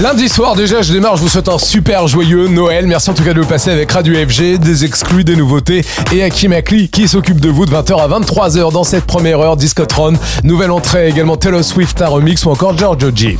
Lundi soir déjà je démarre, je vous souhaite un super joyeux Noël. Merci en tout cas de vous passer avec Radio FG, des exclus, des nouveautés et Hakim Akli qui s'occupe de vous de 20h à 23h dans cette première heure Discotron. Nouvelle entrée également Taylor Swift, un remix ou encore Giorgio G.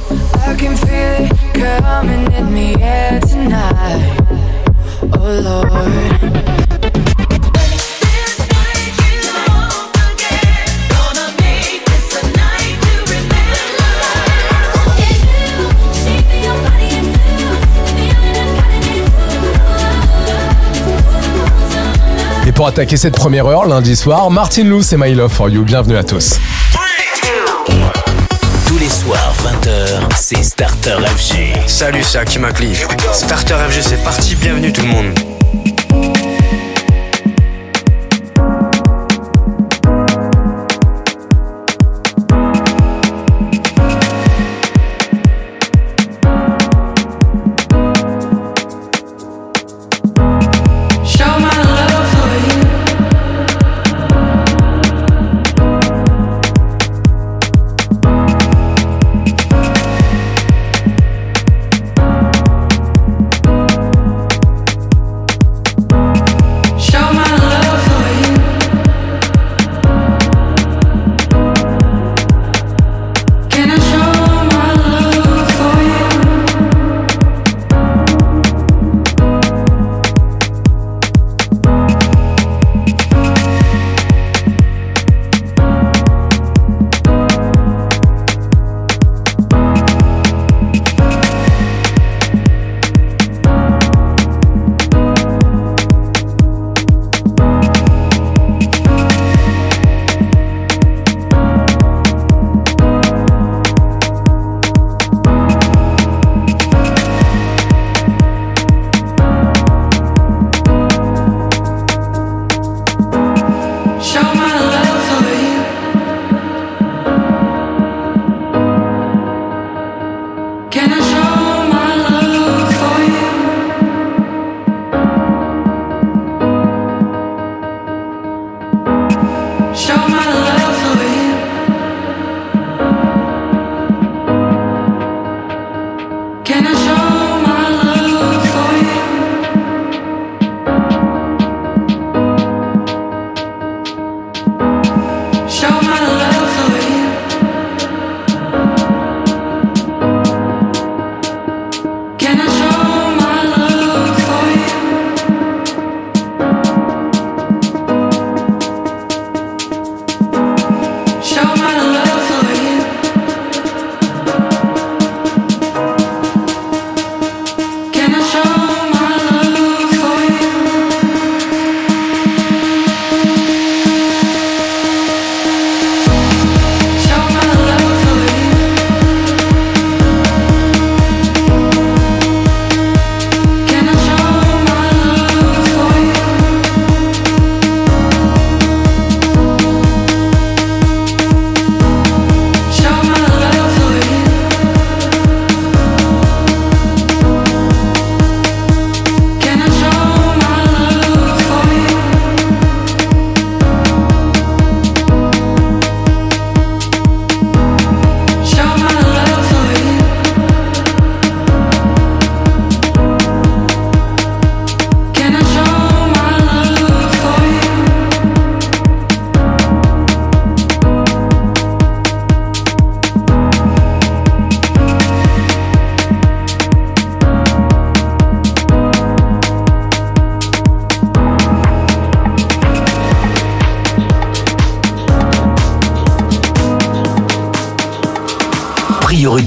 pour attaquer cette première heure, lundi soir, Martin Lou et My Love for You. Bienvenue à tous. Tous les soirs, 20h, c'est Starter FG. Salut, c'est Hakim Akli. Starter FG, c'est parti. Bienvenue tout le monde.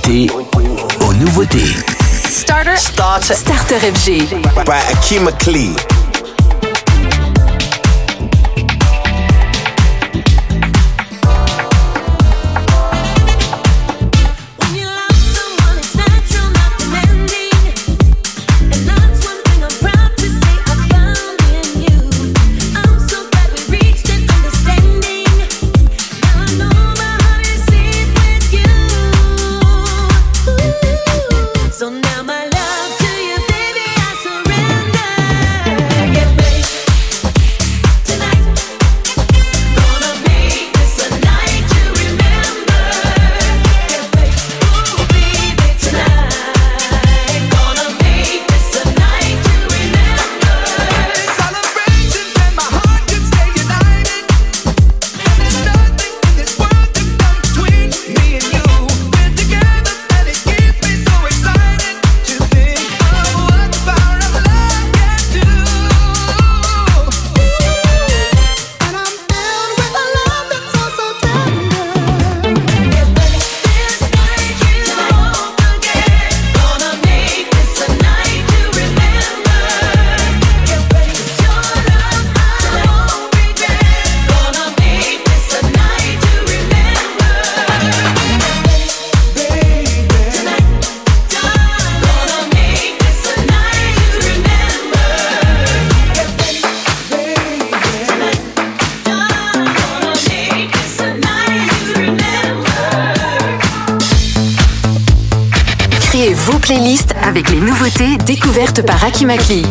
Priorité aux nouveautés. Starter. Starter. Starter FG. By Hakim Akli.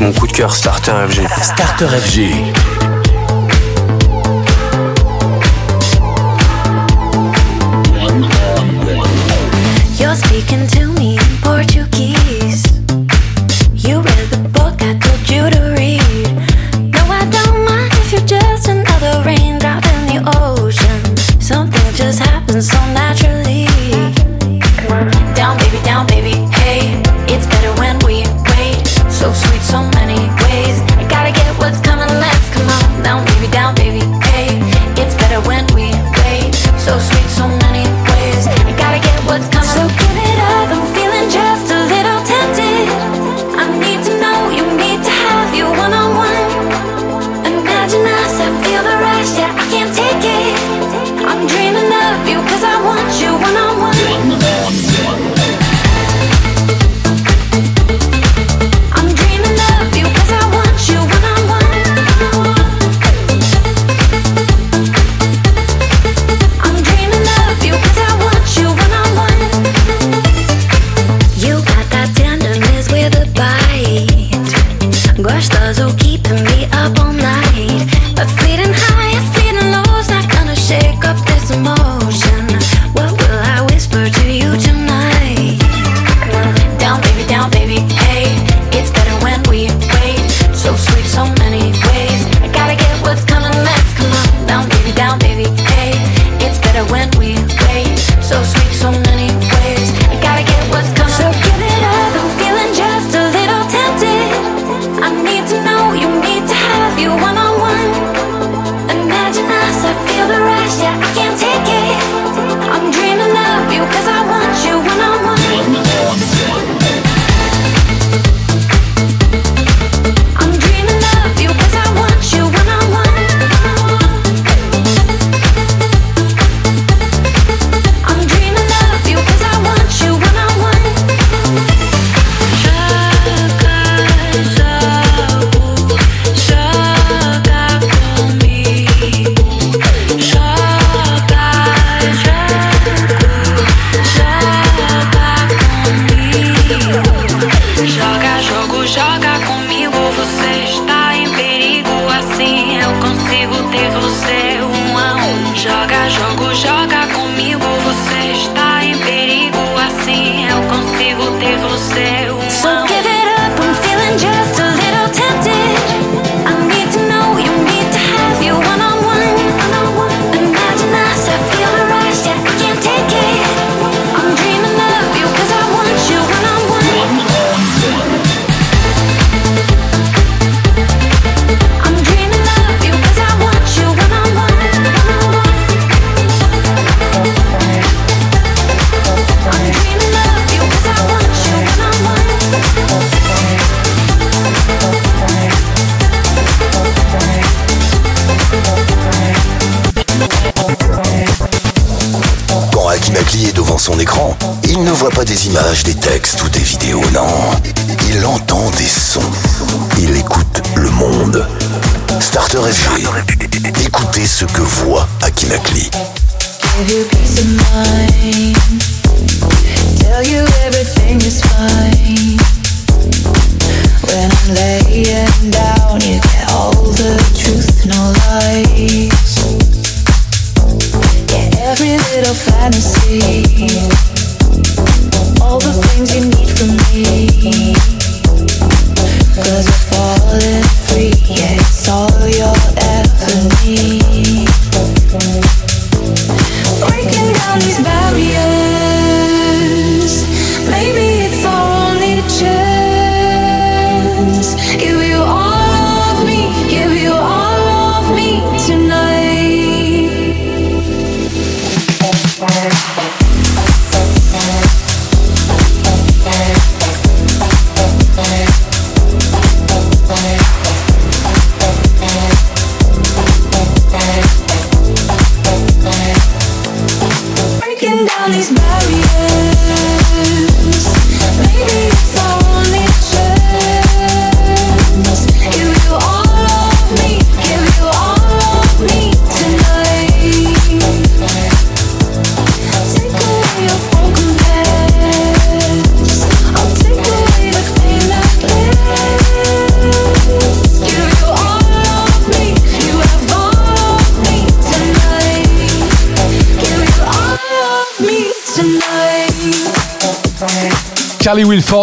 Mon coup de cœur Starter FG. Starter FG.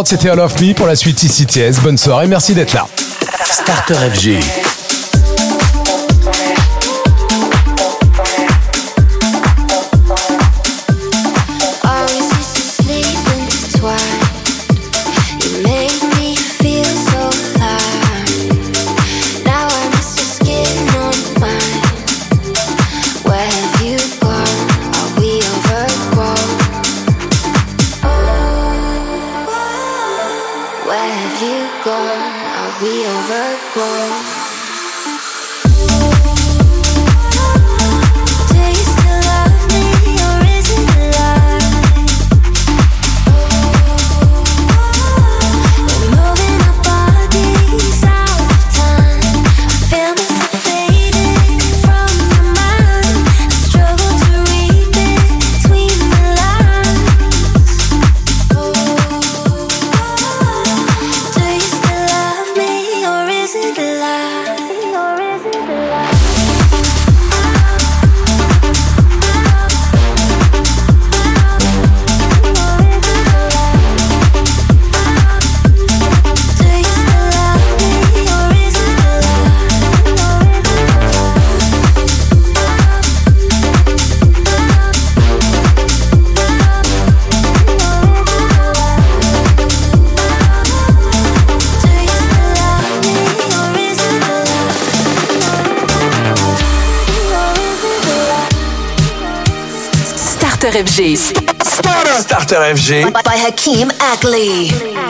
C'était All of Me pour la suite ICTS. Bonne soirée, merci d'être là. Starter FG. FG. Starter, Starter FG. By Hakeem Ackley.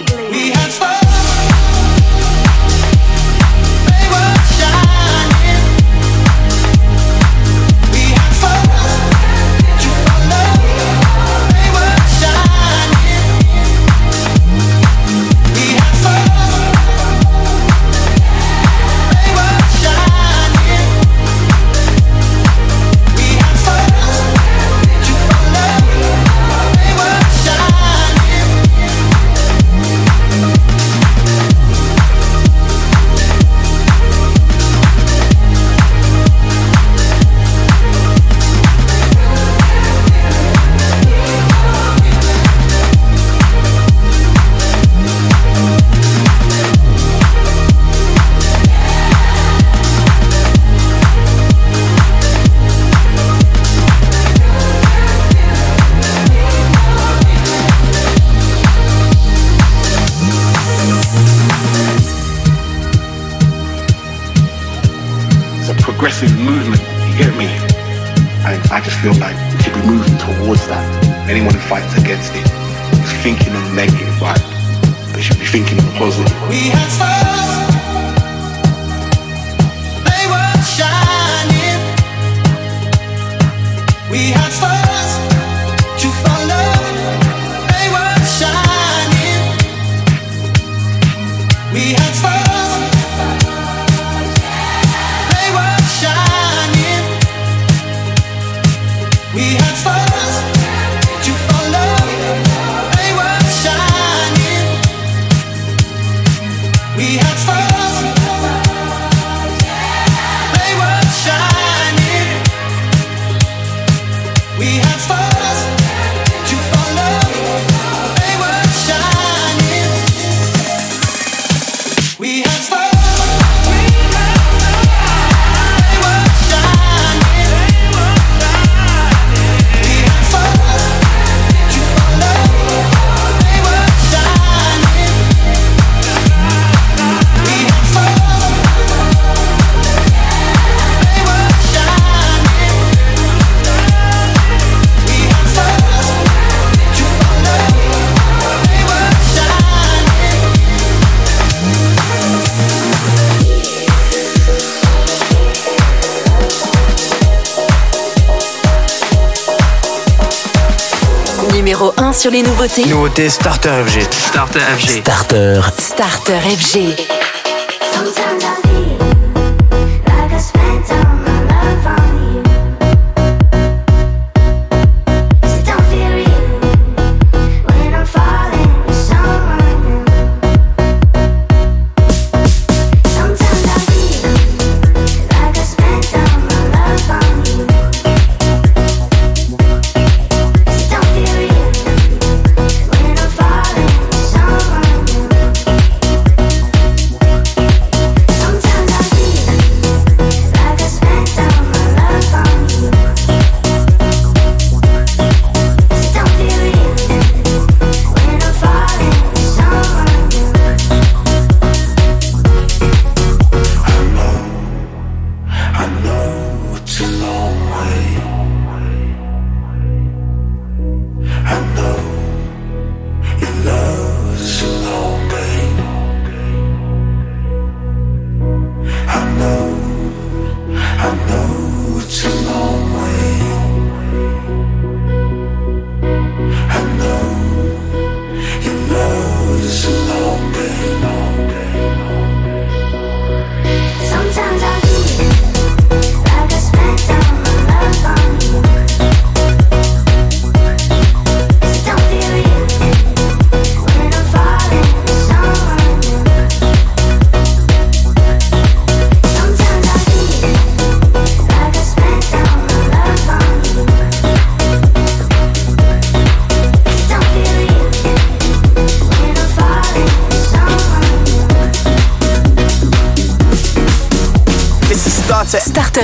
Sur les nouveautés. Nouveautés Starter FG. Starter FG. Starter. Starter FG.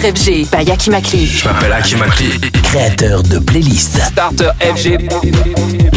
FG by Akimakli. Je m'appelle Akimakli, créateur de playlists. Starter FG.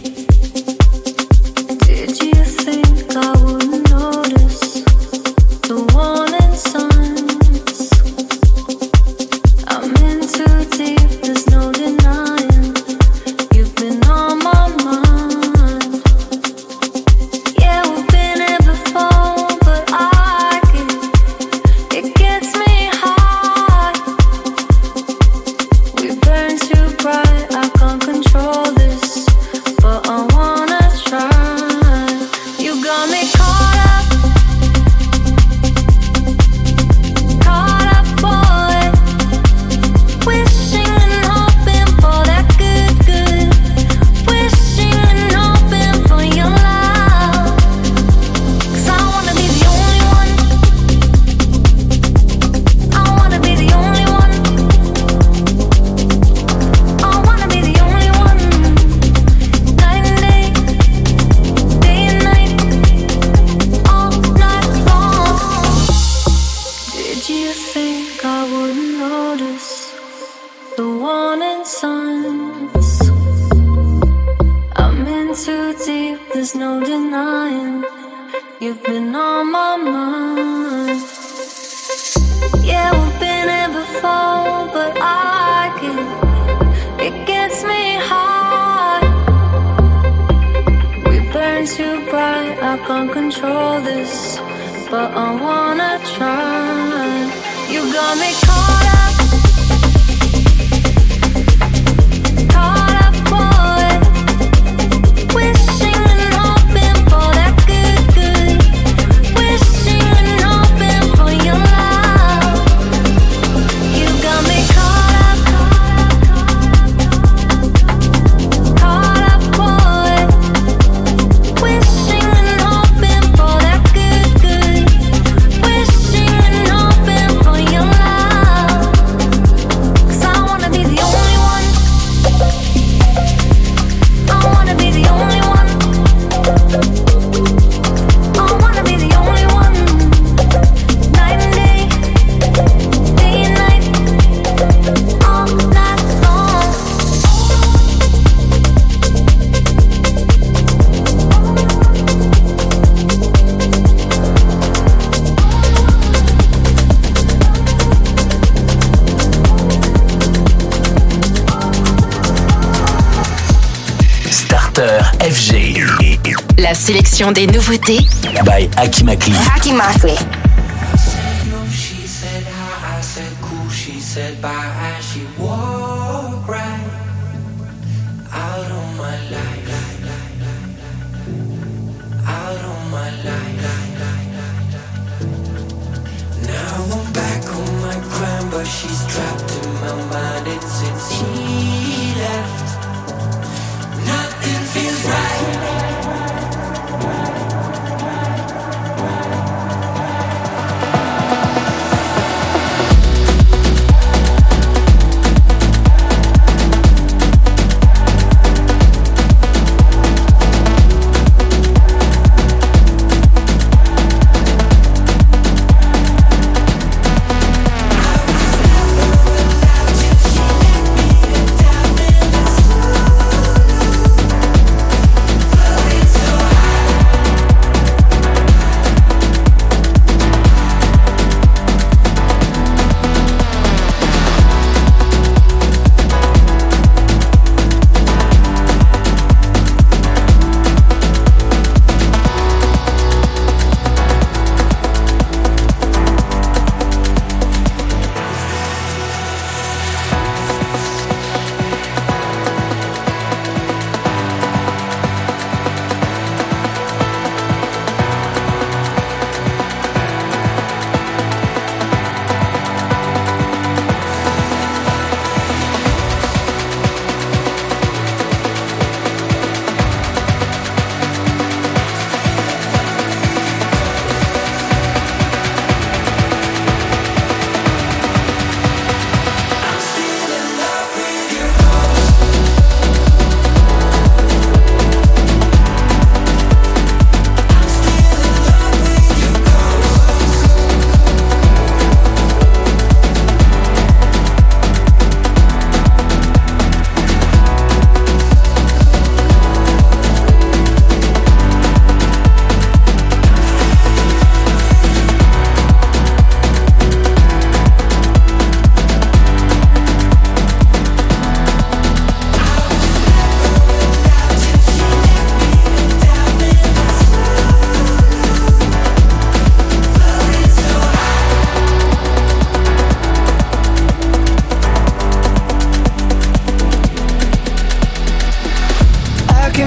too deep, there's no denying. You've been on my mind. Yeah, we've been here before, but I can. It gets me high. We burn too bright, I can't control this, but I wanna try. You got me caught up. sélection des nouveautés by Akimakli. Akimakli.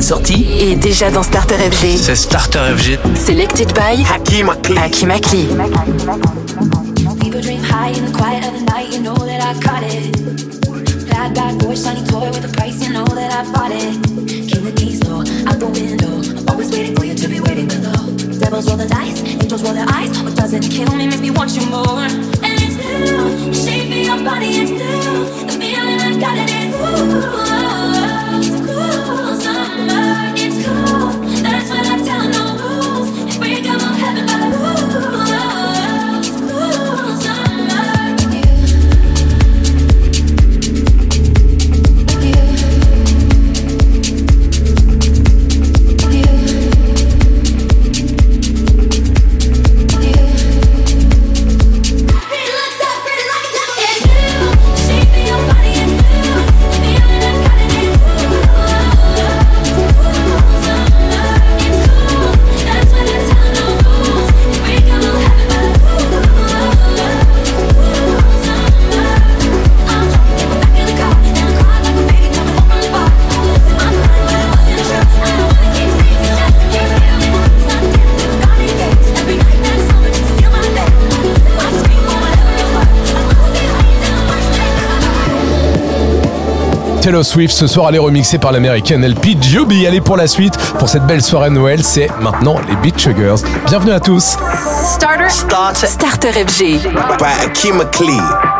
À peine sorti, Et déjà dans Starter FG. C'est Starter FG. Selected by Hakeem Akli. Hakim Akli. Fever dream high in the quiet of the night, you know that I caught it. Bad, bad boy, shiny toy with a price, you know that I bought it. King the keys, no, out the window. I'm always waiting for you to be waiting below. Devils roll the dice, angels roll their eyes. What doesn't kill me makes me want you more. And it's new, you shape me your body, it's new. The feeling I've got it is ooh. Taylor Swift ce soir elle est remixée par l'américaine LP Joby. Allez pour la suite pour cette belle soirée de Noël, c'est maintenant les Beat Sugars. Bienvenue à tous. Starter. Starter. Starter FG. By Hakeem Akli.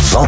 C'est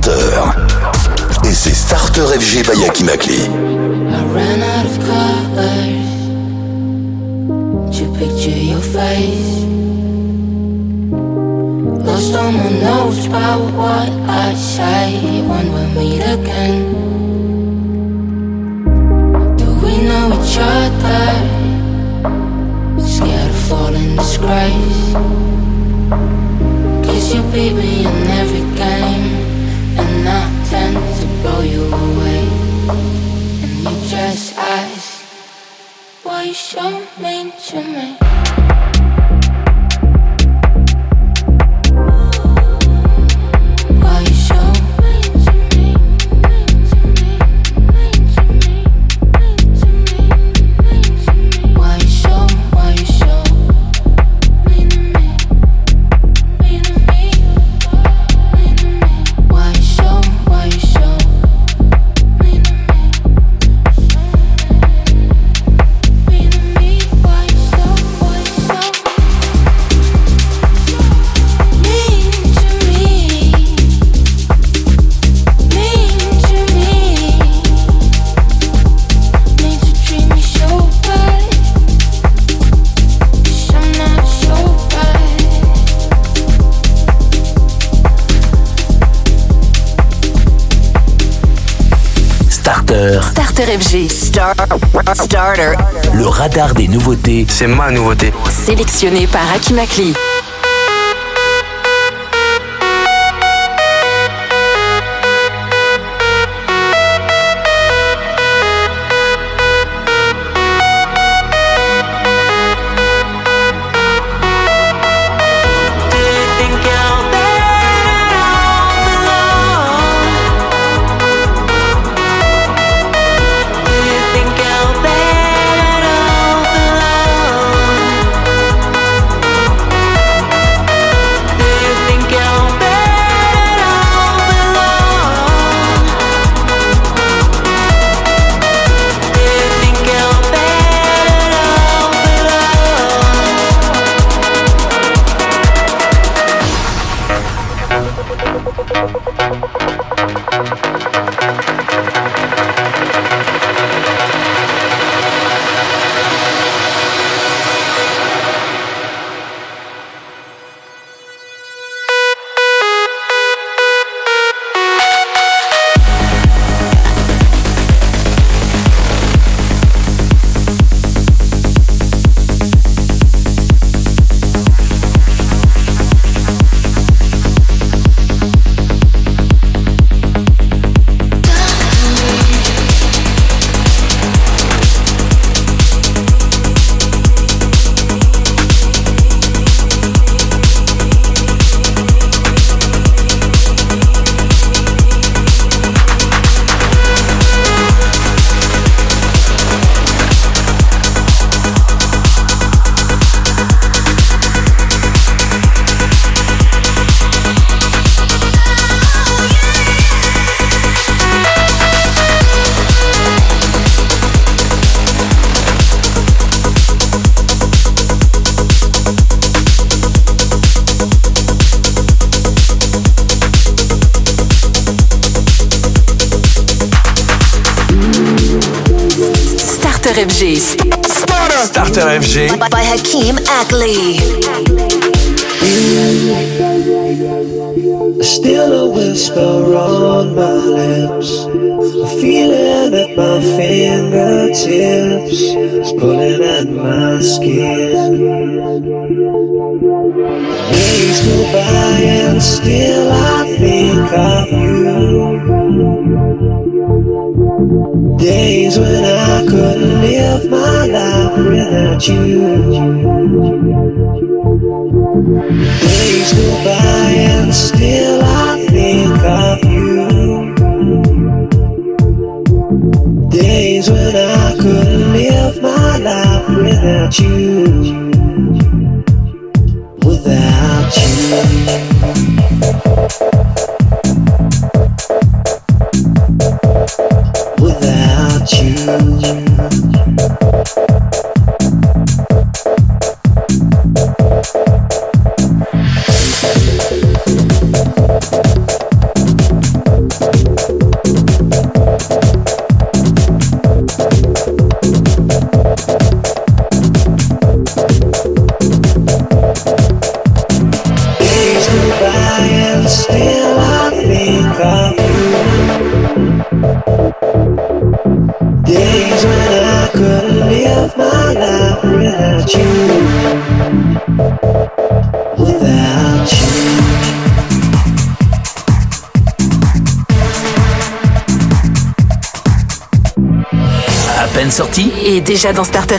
C'est ma nouveauté. Sélectionné par Akimakli.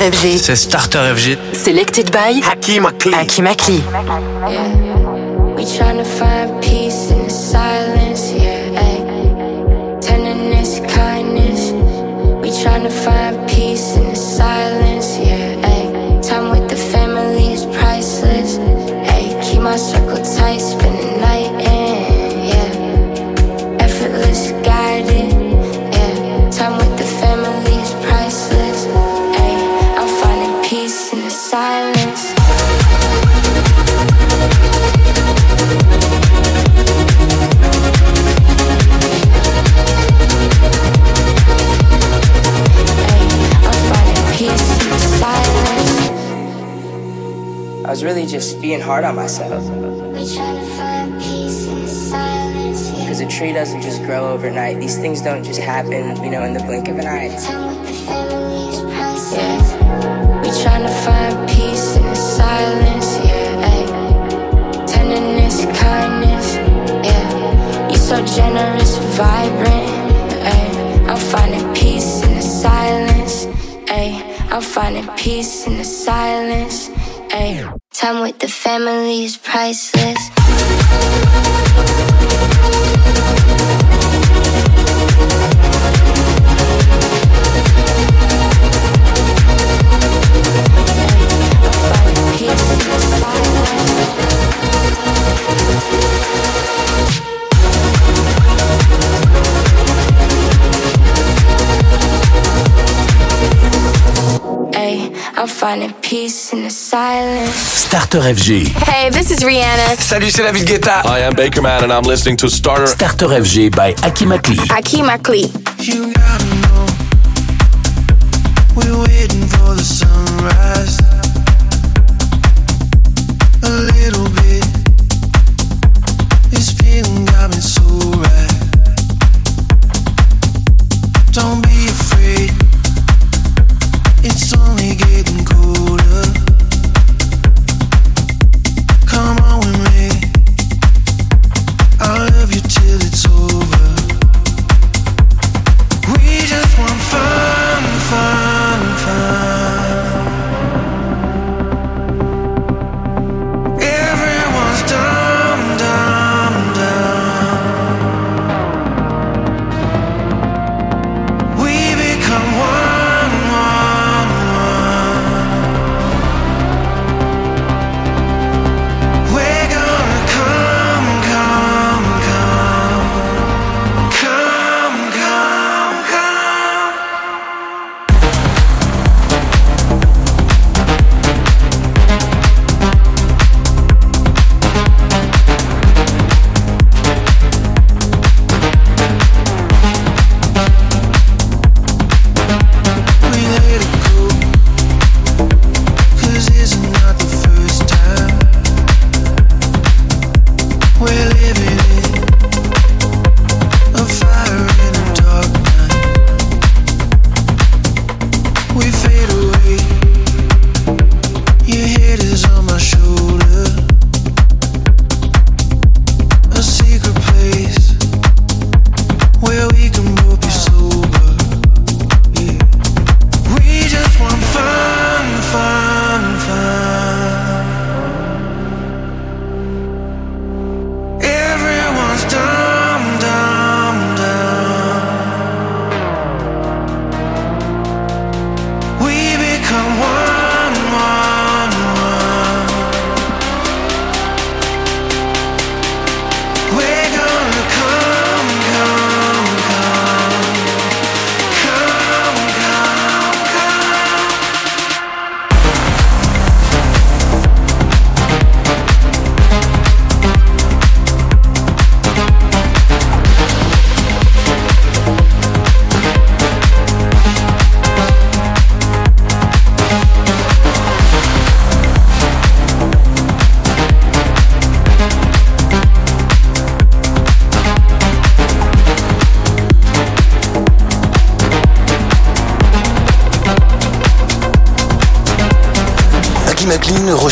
FG. C'est Starter FG. Selected by Hakim Akli. Hakim Akli. Was really just being hard on myself. We try to find peace in the silence. Yeah. Because a tree doesn't just grow overnight. These things don't just happen, you know, in the blink of an eye. Time with the family is priceless. Yeah. We trying to find peace in the silence. Yeah. Ay. Tenderness, kindness. Yeah. You're so generous, vibrant. Ay. I'm finding peace in the silence. Ay. I'm finding peace in the silence. Ay. Time with the family is priceless. Finding peace in the silence. Starter FG. Hey, this is Rihanna. Salut, c'est David Guetta. I am Baker Man and I'm listening to Starter. Starter FG by Hakim Akli. Hakim Akli. You gotta know we're waiting for the sunrise.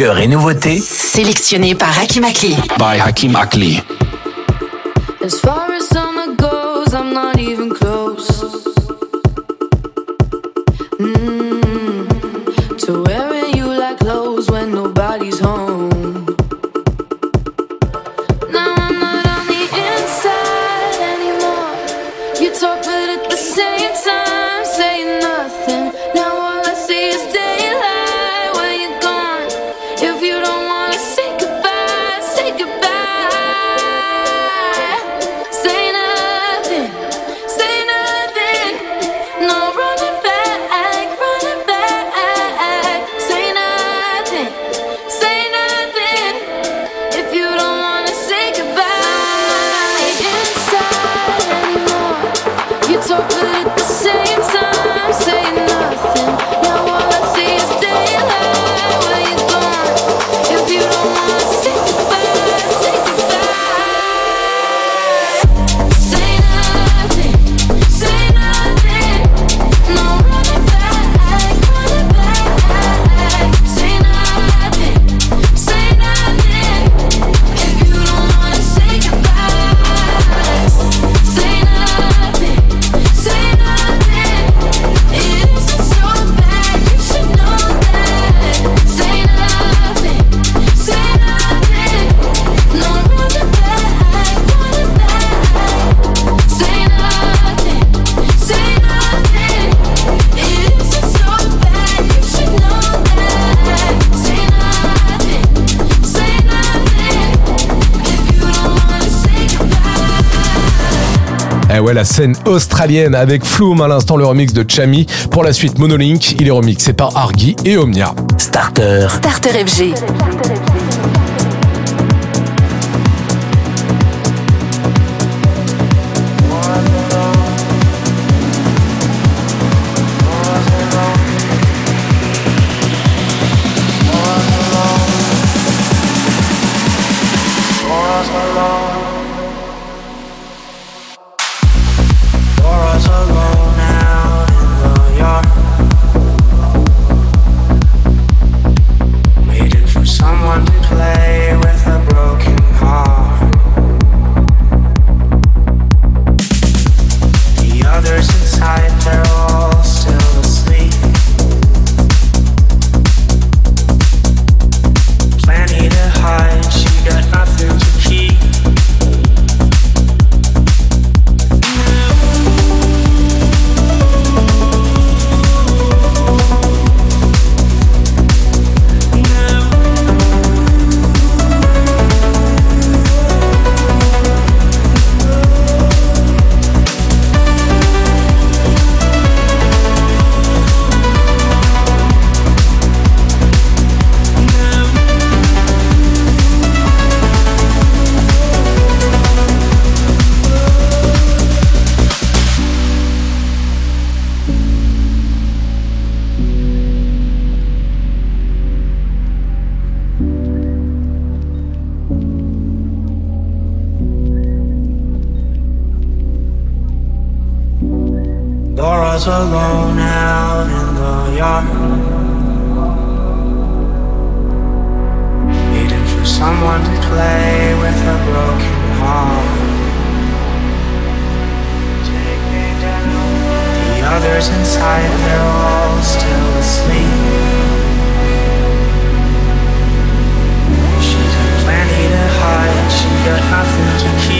De cœur et nouveautés Sélectionné par Hakim Akli. by Hakim Akli. la scène australienne avec Flume à l'instant le remix de Chami. Pour la suite Monolink, il est remixé par Argy et Omnia. Starter. Starter FG. Starter FG. alone out in the yard. waiting for someone to play with a broken heart. The others inside, they're all still asleep. She's got plenty to hide, she got nothing to keep.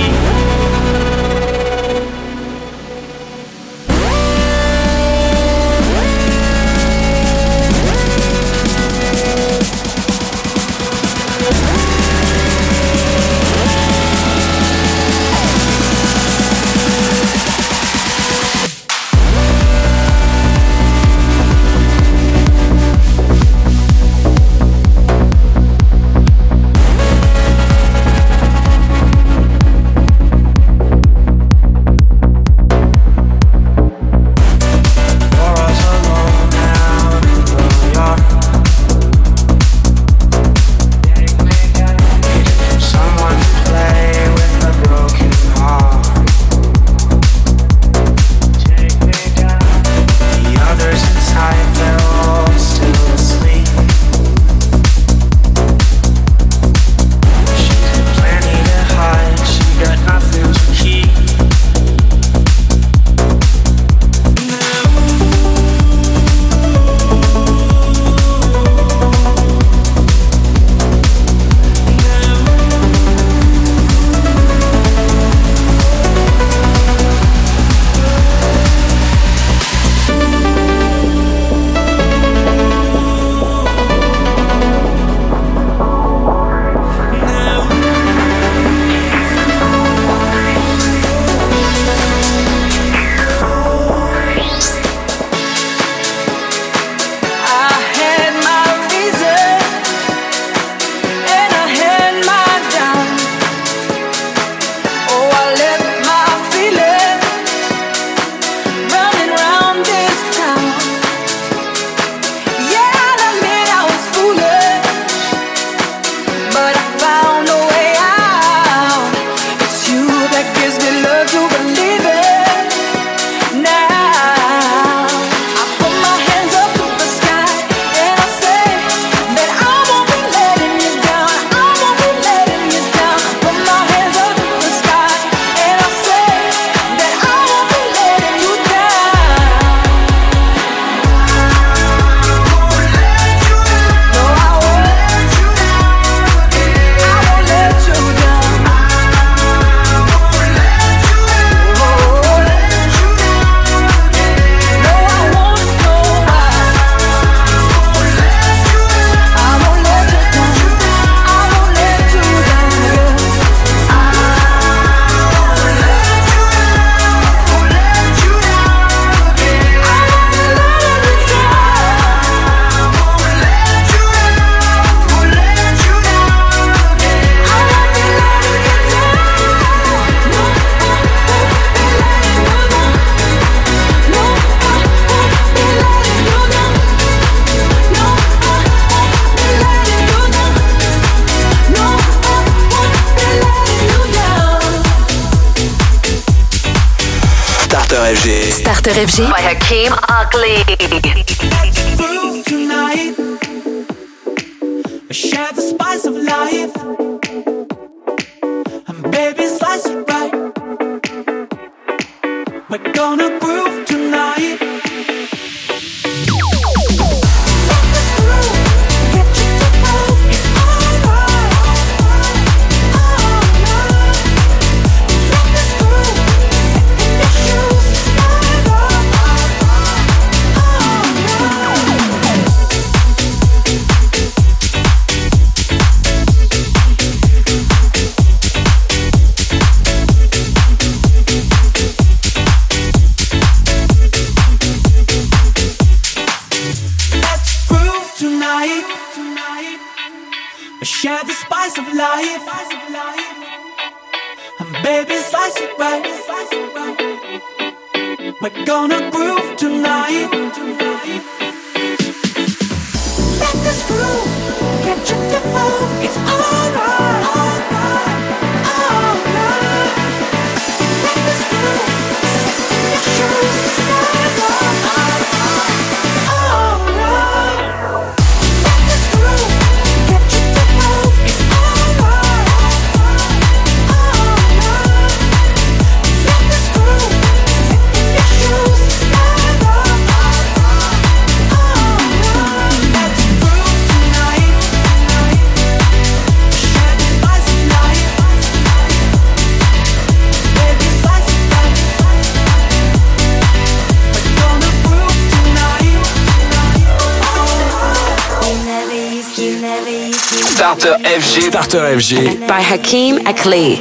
FG. Starter FG. By Hakeem Akli.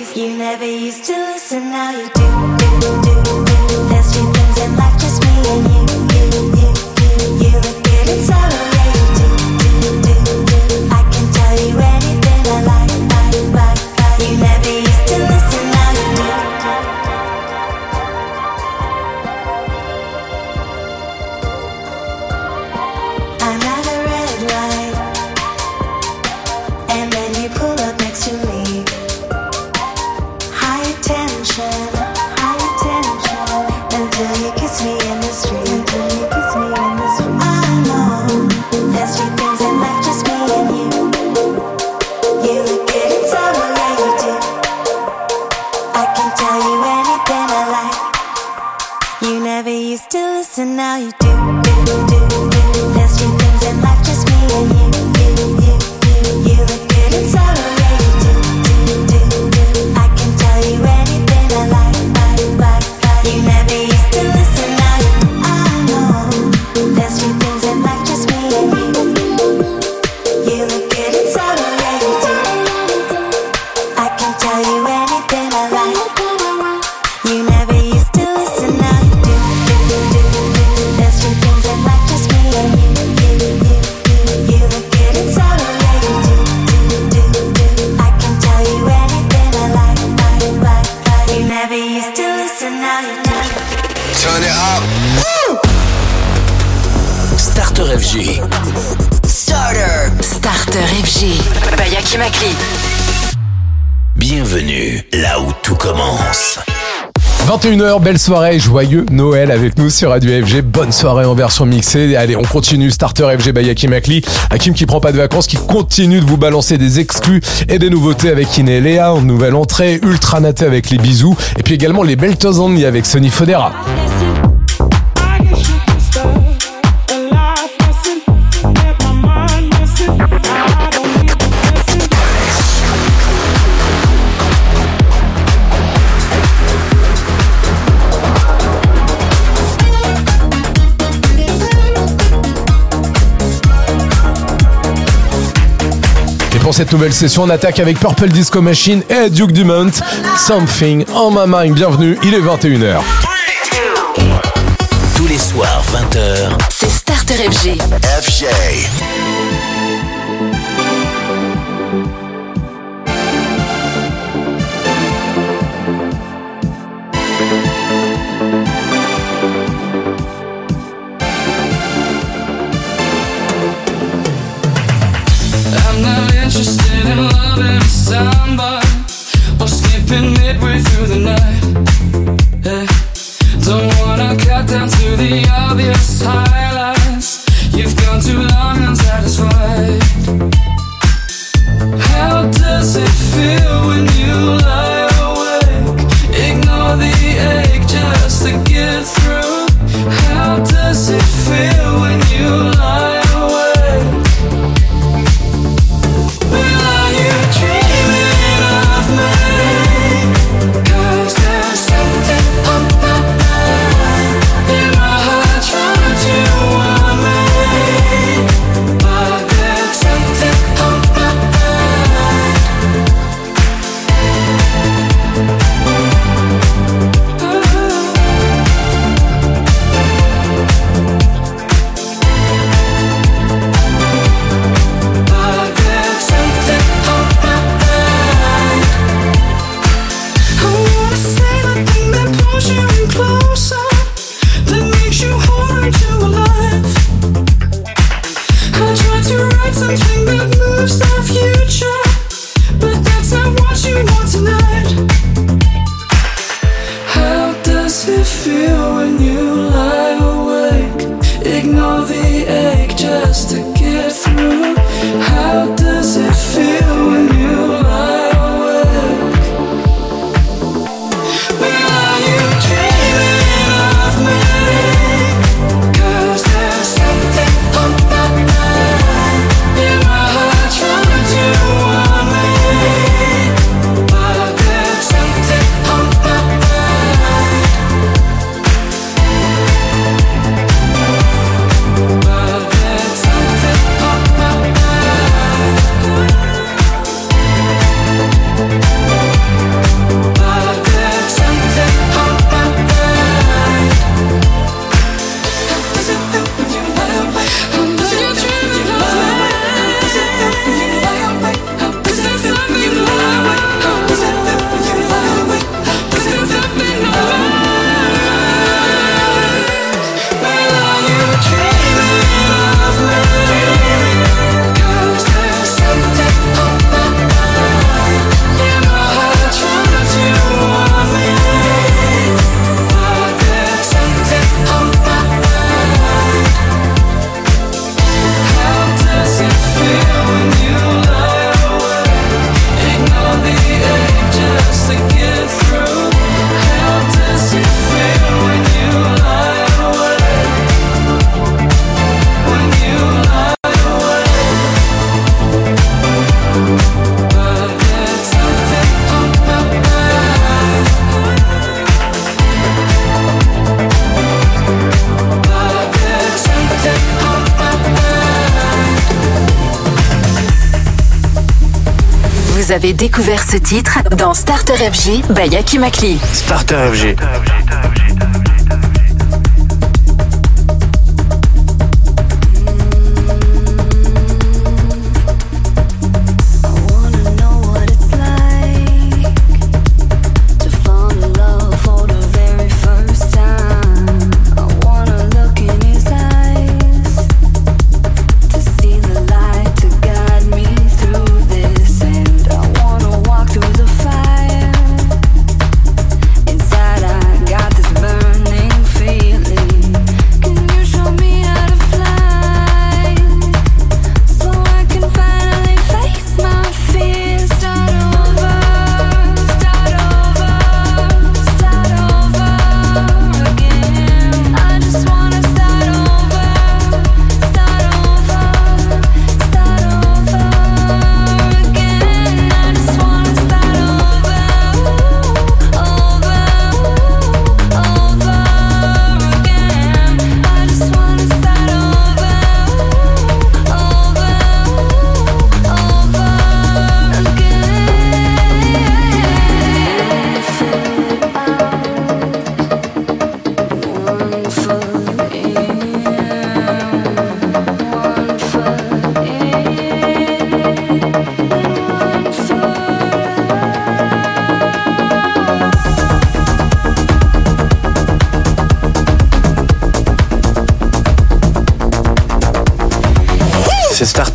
belle soirée, joyeux Noël avec nous sur Radio FG. Bonne soirée en version mixée. Allez, on continue Starter FG by Hakim Akli. Hakim qui prend pas de vacances, qui continue de vous balancer des exclus et des nouveautés avec Iné Léa nouvelle entrée, Ultra Naté avec les bisous et puis également les Beltozandi avec Sony Fodera. cette nouvelle session. On attaque avec Purple Disco Machine et Duke Dumont. Something on my mind. Bienvenue, il est 21h. Tous les soirs, 20h. C'est Starter FG. FG. ce titre dans Starter FG by Yaki Makli. Starter Starter FG.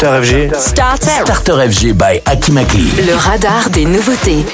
Starter FG. Starter. Starter FG. Le radar des nouveautés.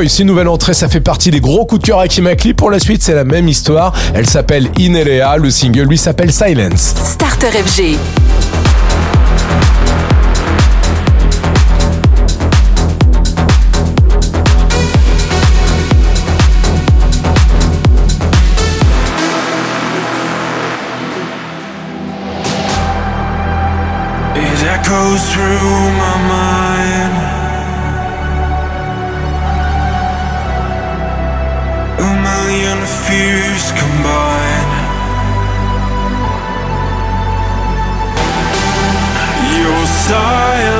Boy, si nouvelle entrée, ça fait partie des gros coups de cœur à Kimakli. Pour la suite, c'est la même histoire. Elle s'appelle Inerea, le single lui s'appelle Silence. Starter FG. Through my mind silence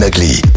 Nagli.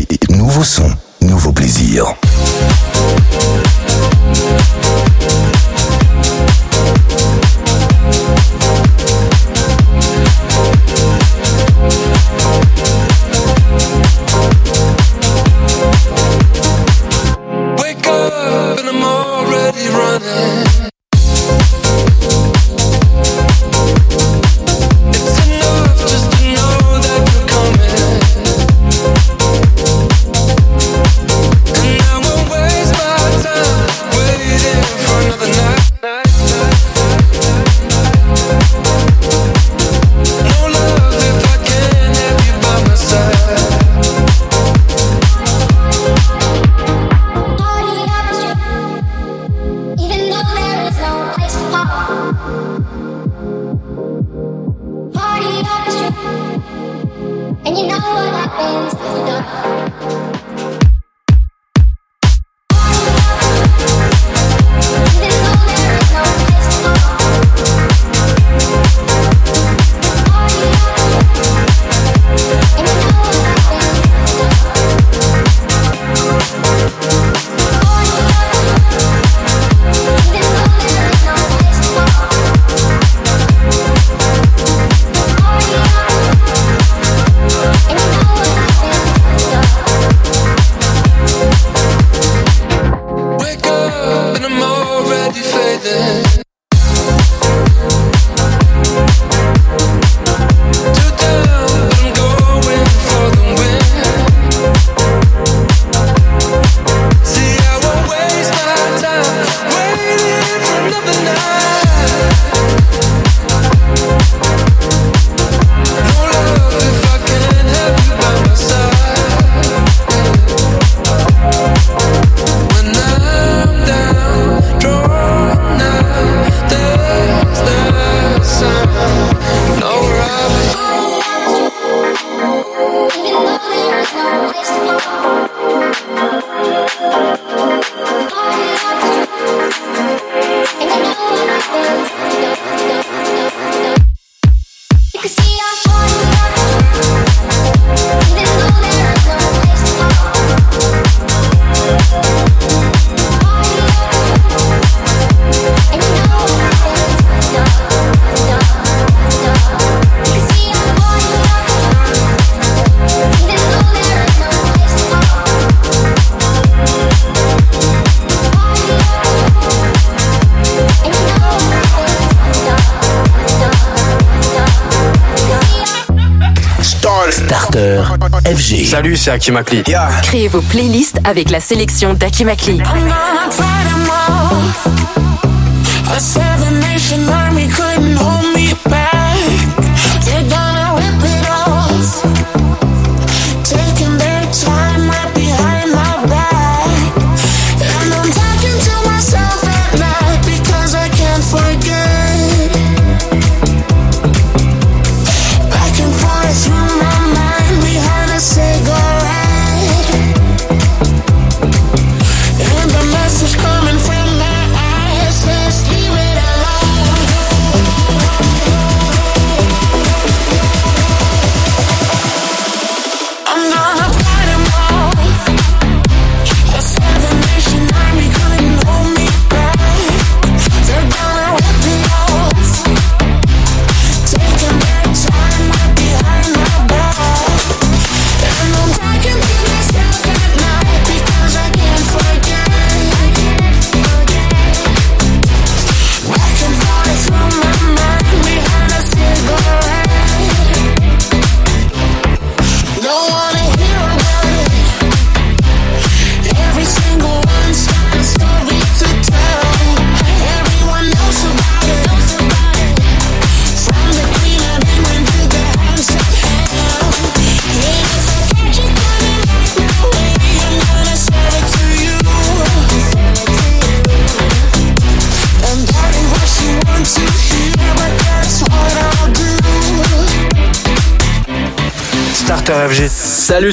C'est Akimakli. Créez vos playlists avec la sélection d'Akimakli.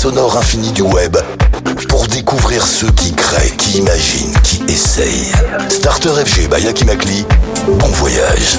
Sonore infini du web pour découvrir ceux qui créent, qui imaginent, qui essayent. Starter FG by Akimakli, bon voyage.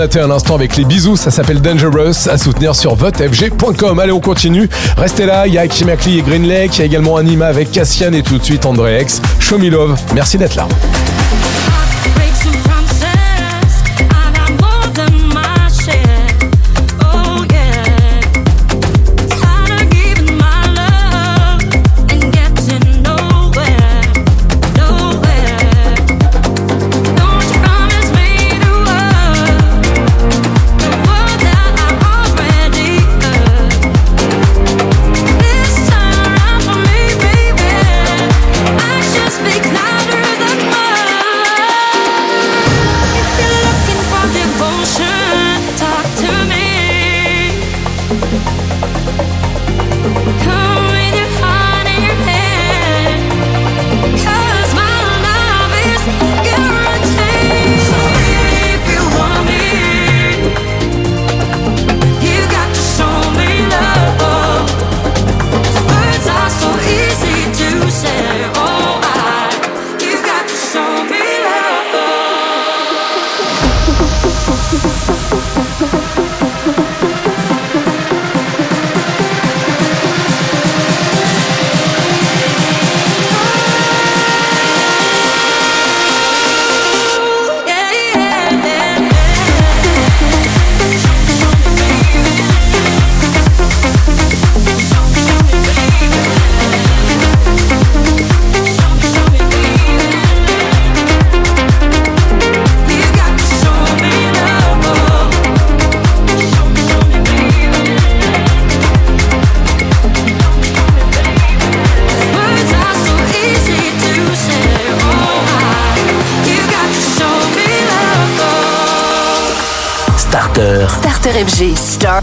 Ultra naté à l'instant avec les bisous, ça s'appelle Dangerous, à soutenir sur votefg.com. Allez, on continue. Restez là, il y a Akimakli et Green Lake, il y a également Anima avec Cassian et tout de suite André X. Show me love. Merci d'être là.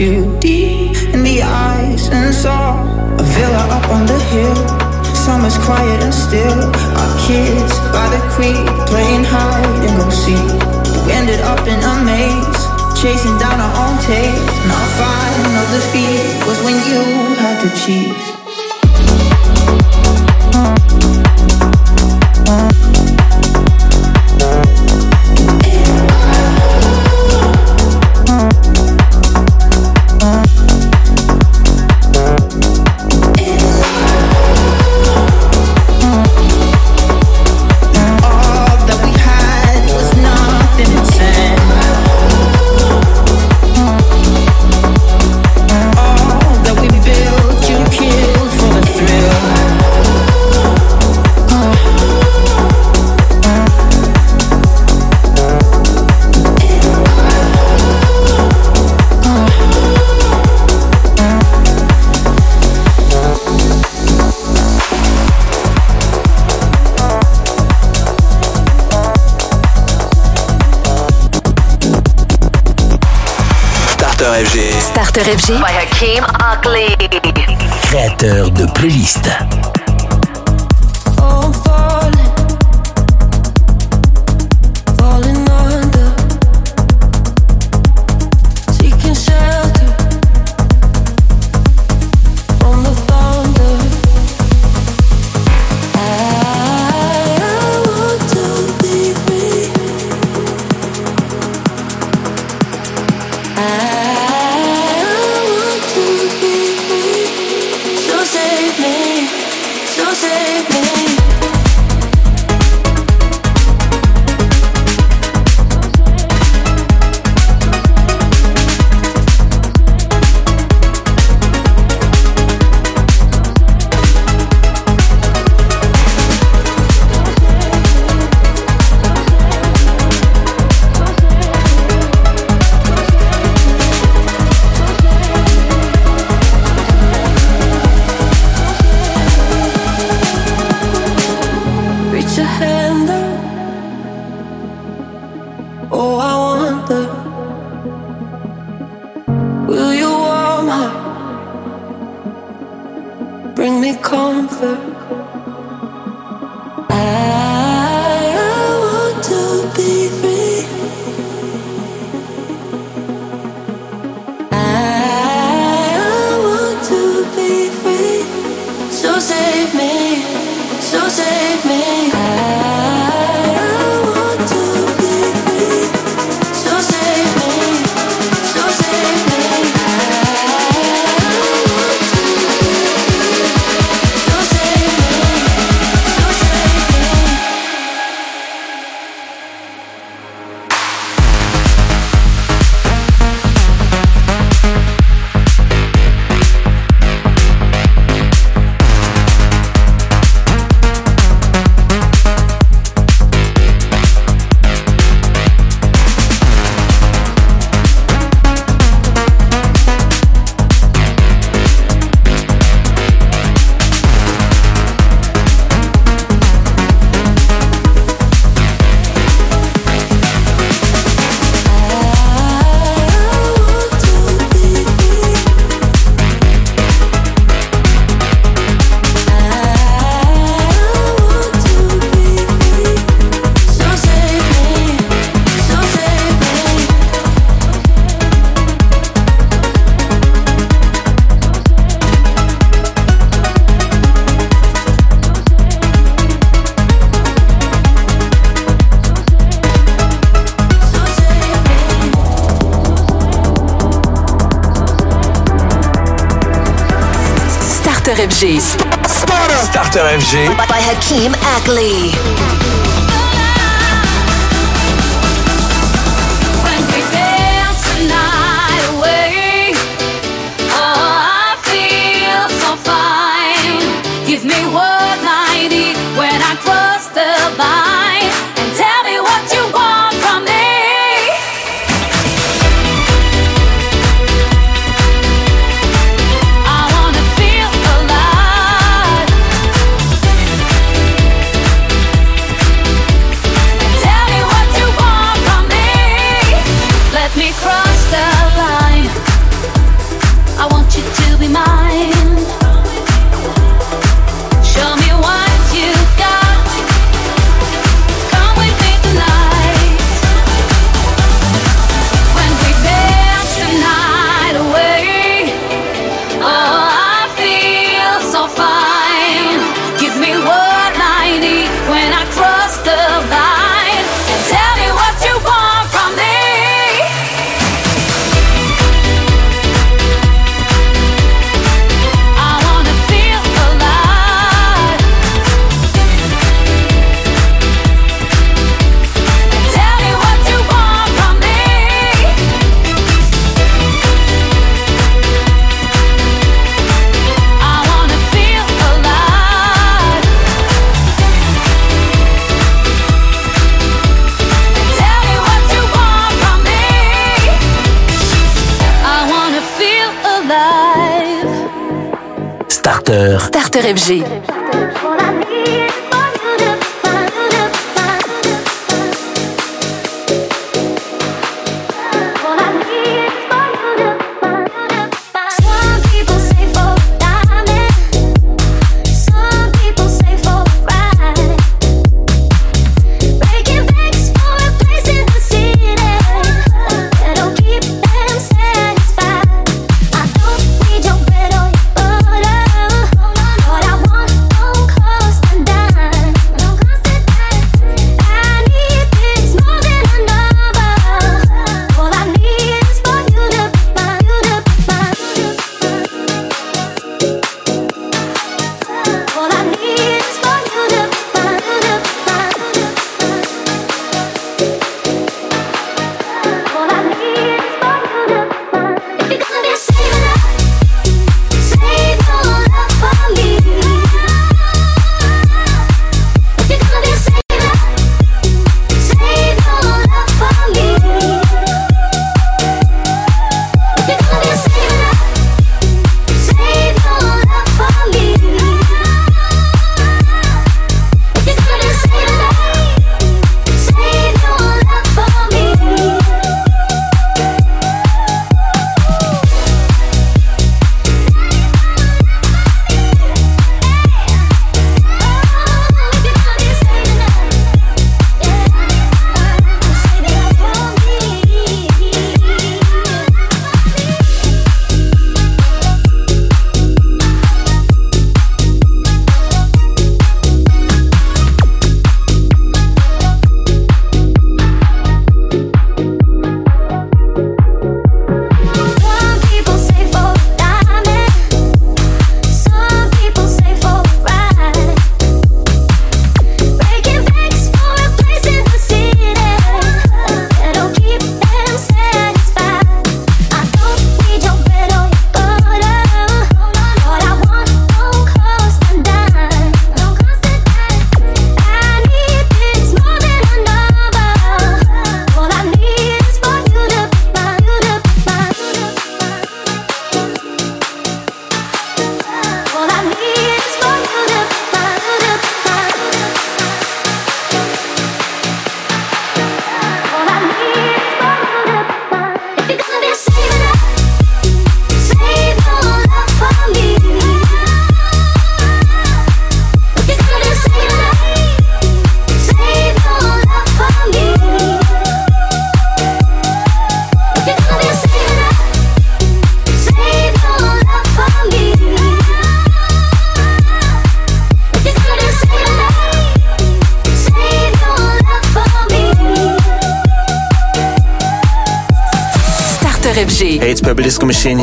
You deep in the eyes and saw a villa up on the hill. Summer's quiet and still. Our kids by the creek playing hide and go seek. We ended up in a maze, chasing down our own tails. And our final defeat was when you had to cheat. Starter FG by Hakeem Ugly. Créateur de playlist.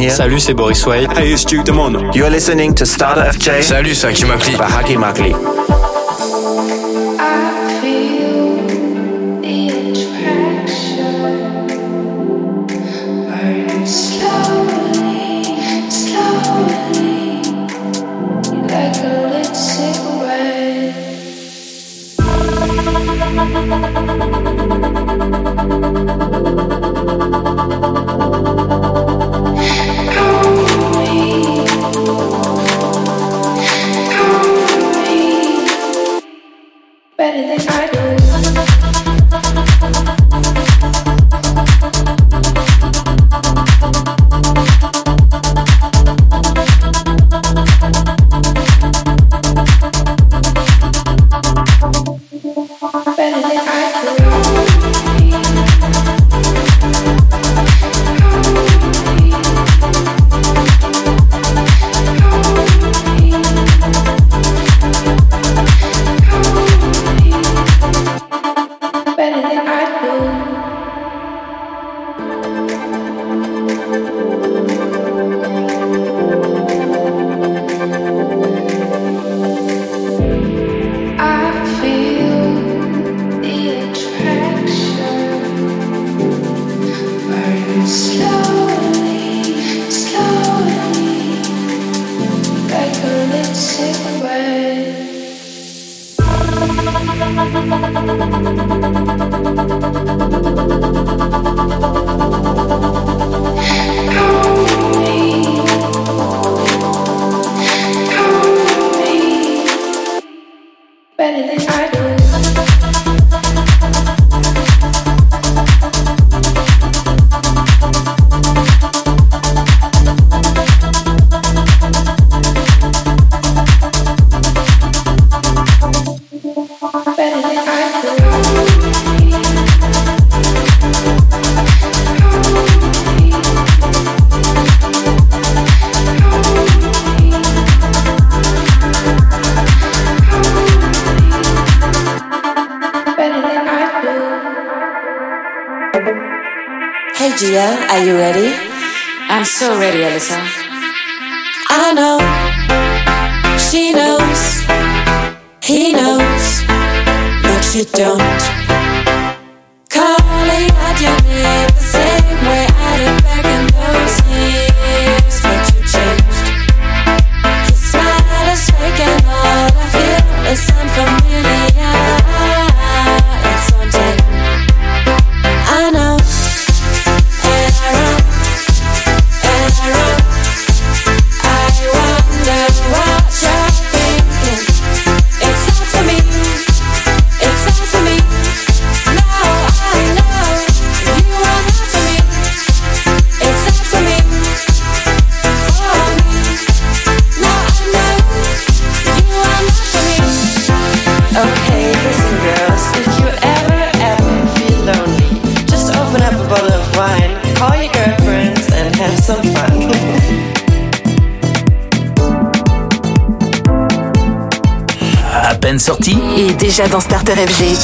Salut, c'est Boris White. Hey, it's Duke Demon. You're listening to Starter FJ. Salut, c'est Hakim Akli. Par Hakim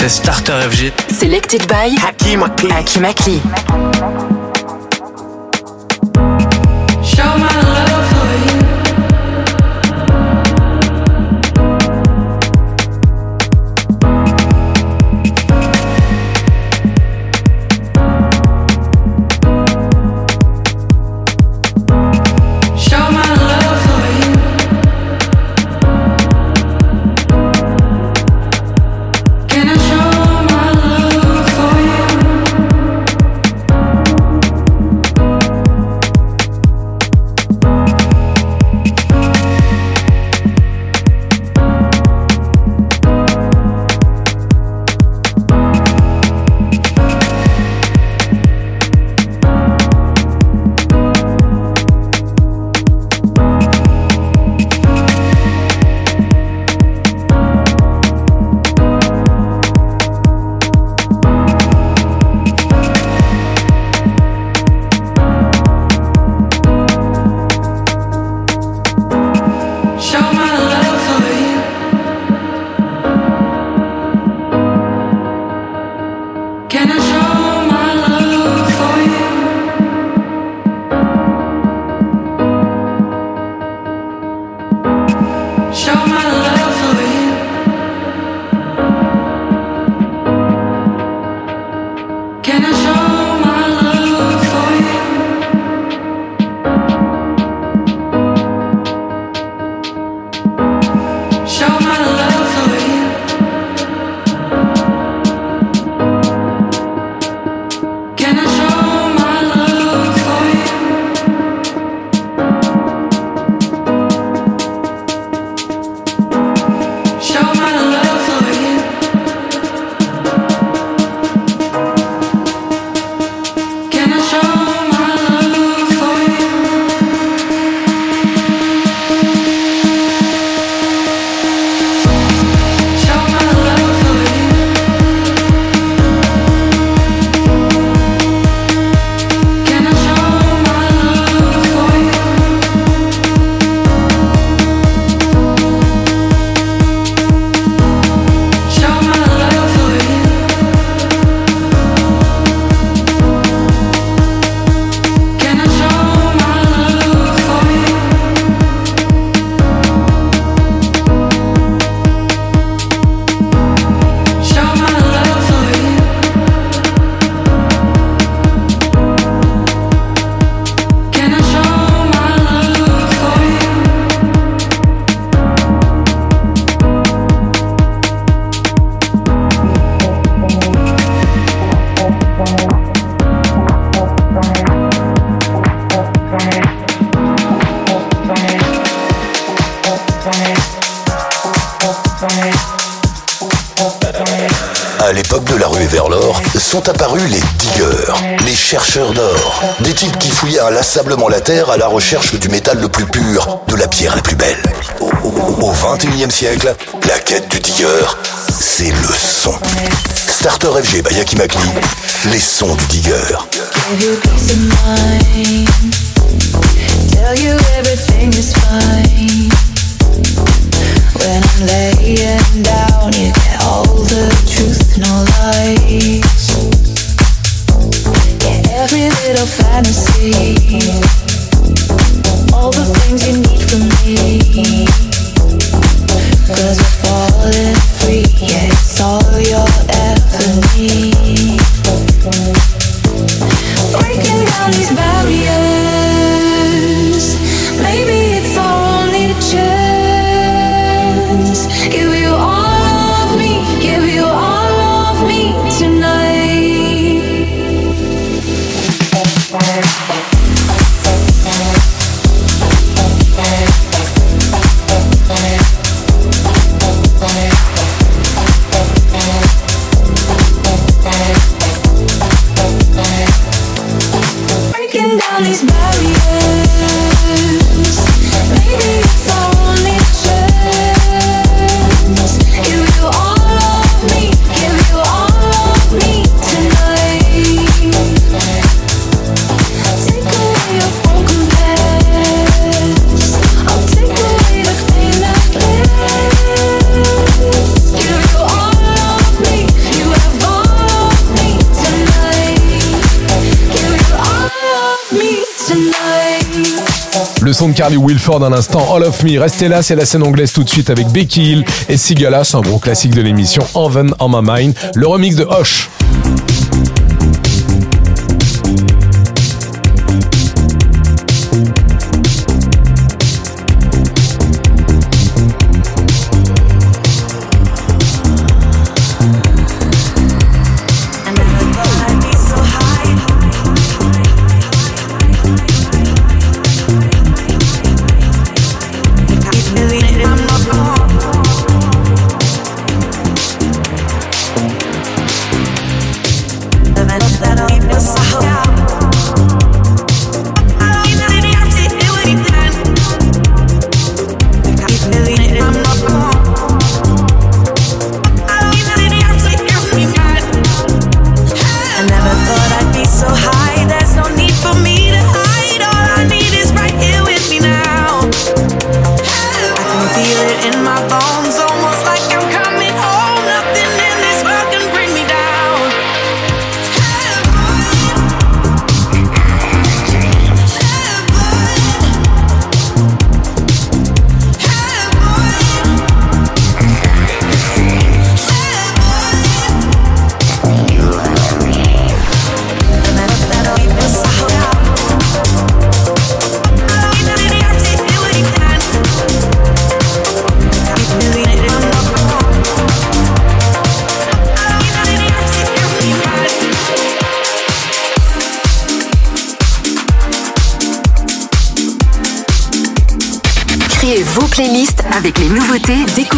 Starter FG. Selected by Hakim Akli. Hakim Akli. fouilla inlassablement la terre à la recherche du métal le plus pur, de la pierre la plus belle. Au, XXIe siècle, la quête du digger, c'est le son. Starter FG by Yakimakli, les sons du digger. fantasy. son Carly Wilford à l'instant, All of Me. Restez là, c'est la scène anglaise tout de suite avec Becky Hill et Sigala, c'est un gros classique de l'émission Heaven on My Mind, le remix de Hosh.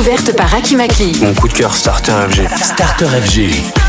découverte par Akimaki. Mon coup de cœur Starter FG. Starter FG.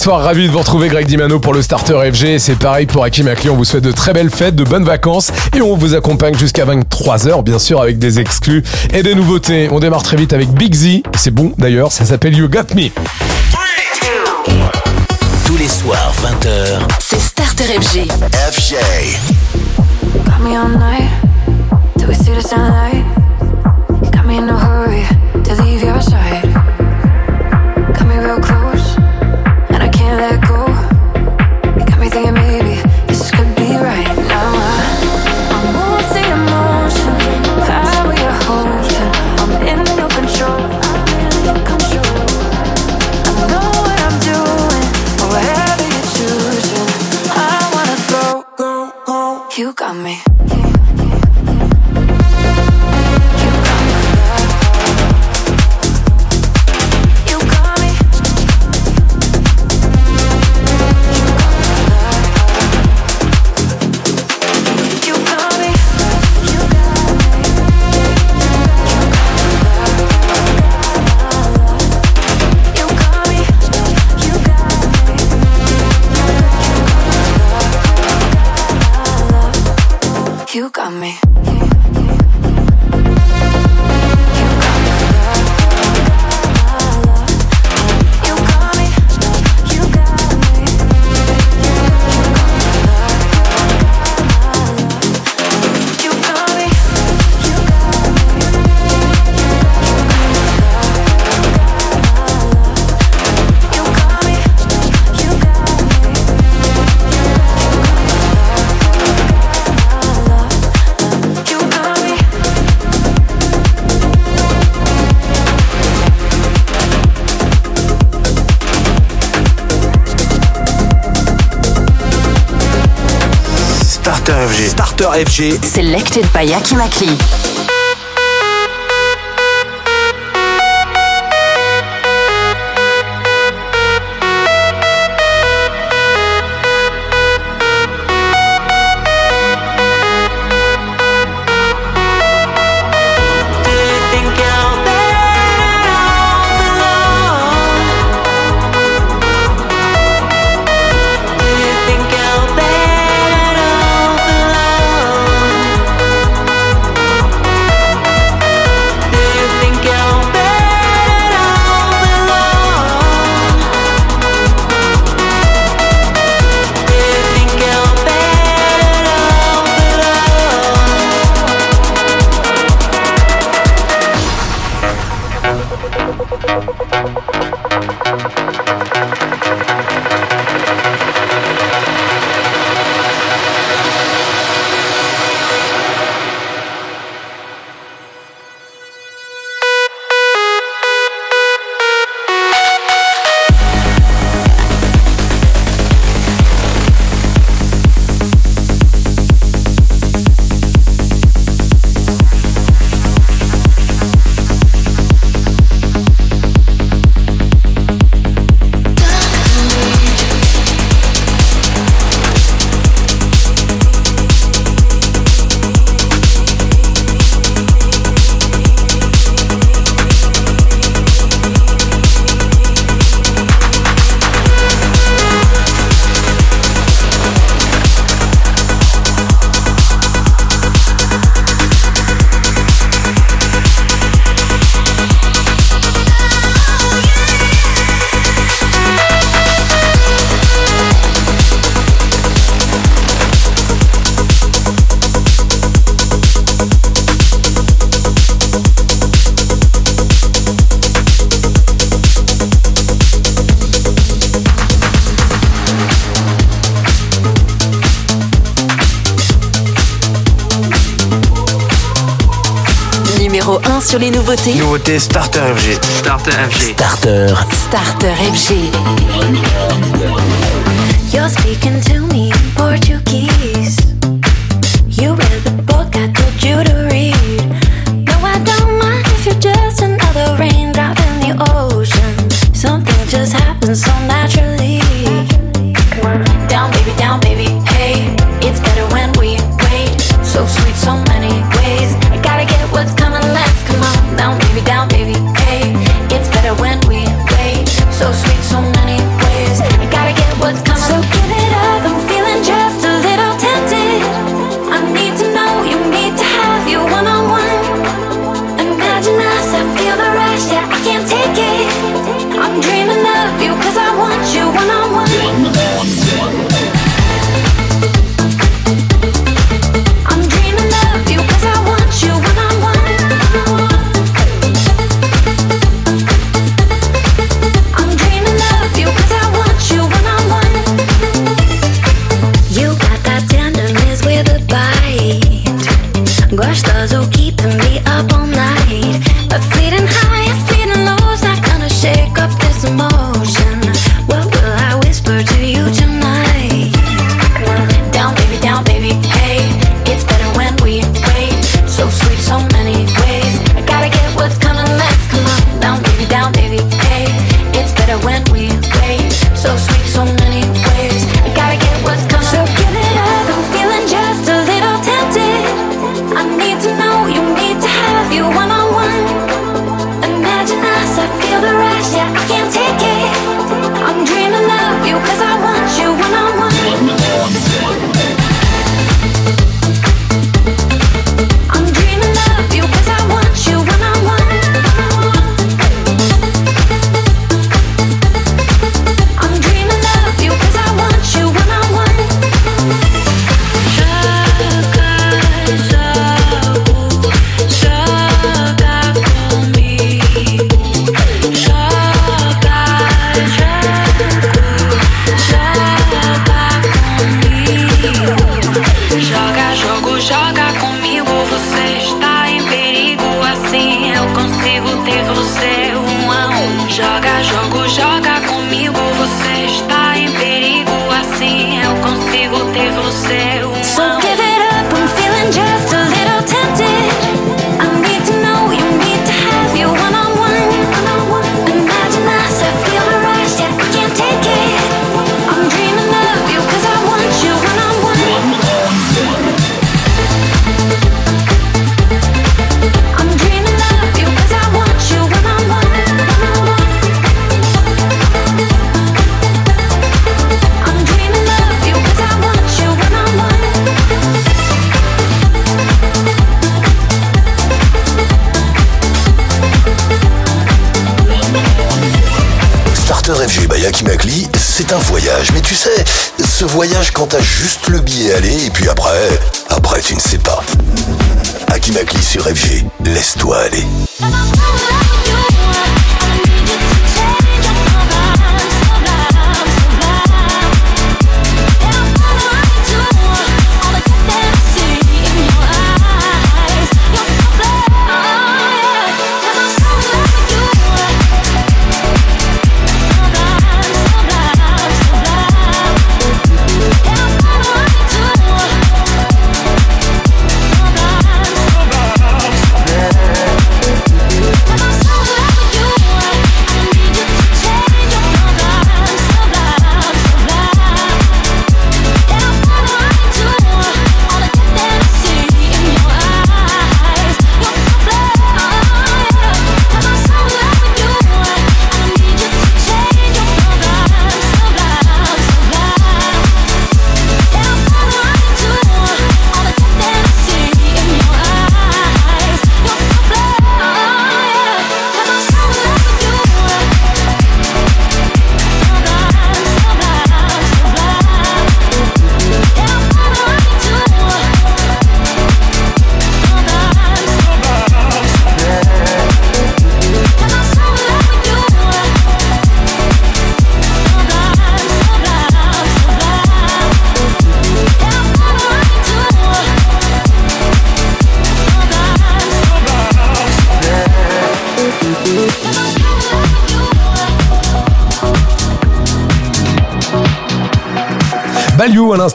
Soir, ravi de vous retrouver Greg Dimano pour le Starter FG. C'est pareil pour Hakim Akli, on vous souhaite de très belles fêtes, de bonnes vacances et on vous accompagne jusqu'à 23h bien sûr avec des exclus et des nouveautés. On démarre très vite avec Big Z, c'est bon d'ailleurs, ça s'appelle You Got Me. Tous les soirs, 20h. C'est Starter FG. FG. Got me all night till we see the sunlight. Got me in a hurry to leave your side. Selected by Yaki Makli. Sur les nouveautés. Nouveauté Starter FG. Starter FG. Starter. Starter FG. You're speaking to me in Portuguese.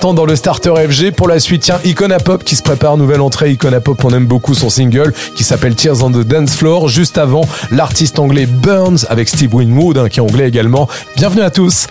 dans le starter FG. Pour la suite, tiens, Icona Pop qui se prépare, nouvelle entrée. Icona Pop, on aime beaucoup son single qui s'appelle Tears on the Dance Floor. Juste avant, l'artiste anglais Burns avec Steve Winwood, hein, qui est anglais également. Bienvenue à tous.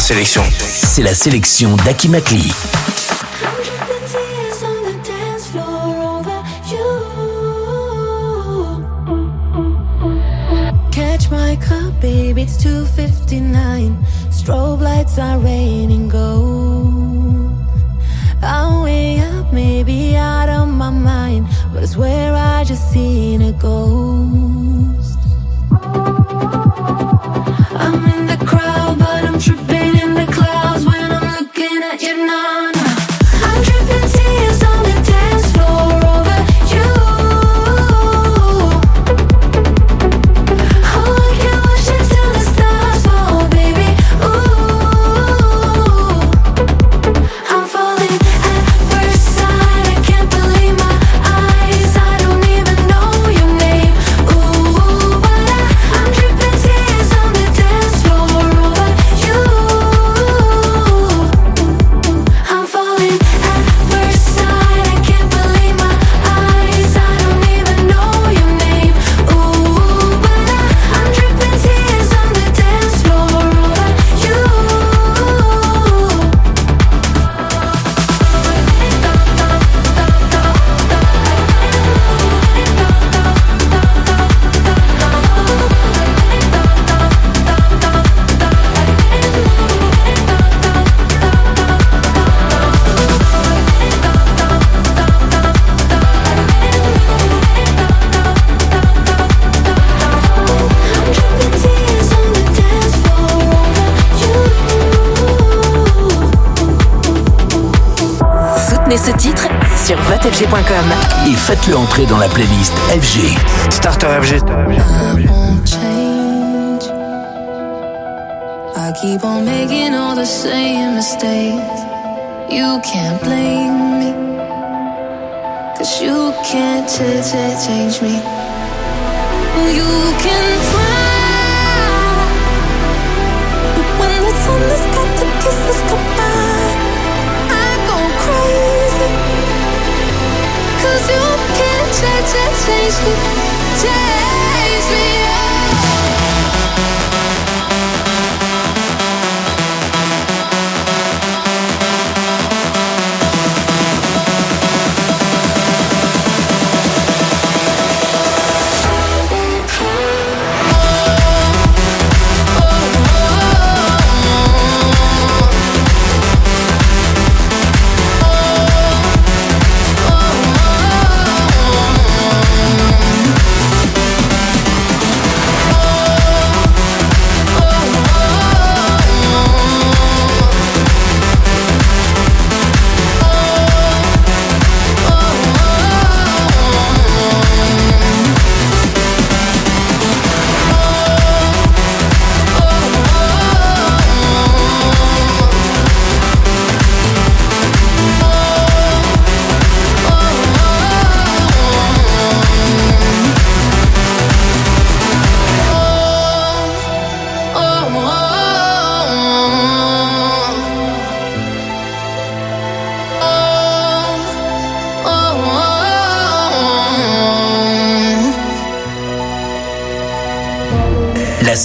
C'est la sélection d'Akimakli. et faites-le entrer dans la playlist FG. Starter FG. I keep on making all the same mistakes. You can't blame me. Cause you can't change me. You can taste me, taste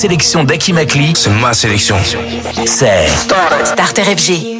sélection d'Aki C'est ma sélection. C'est Starter FG.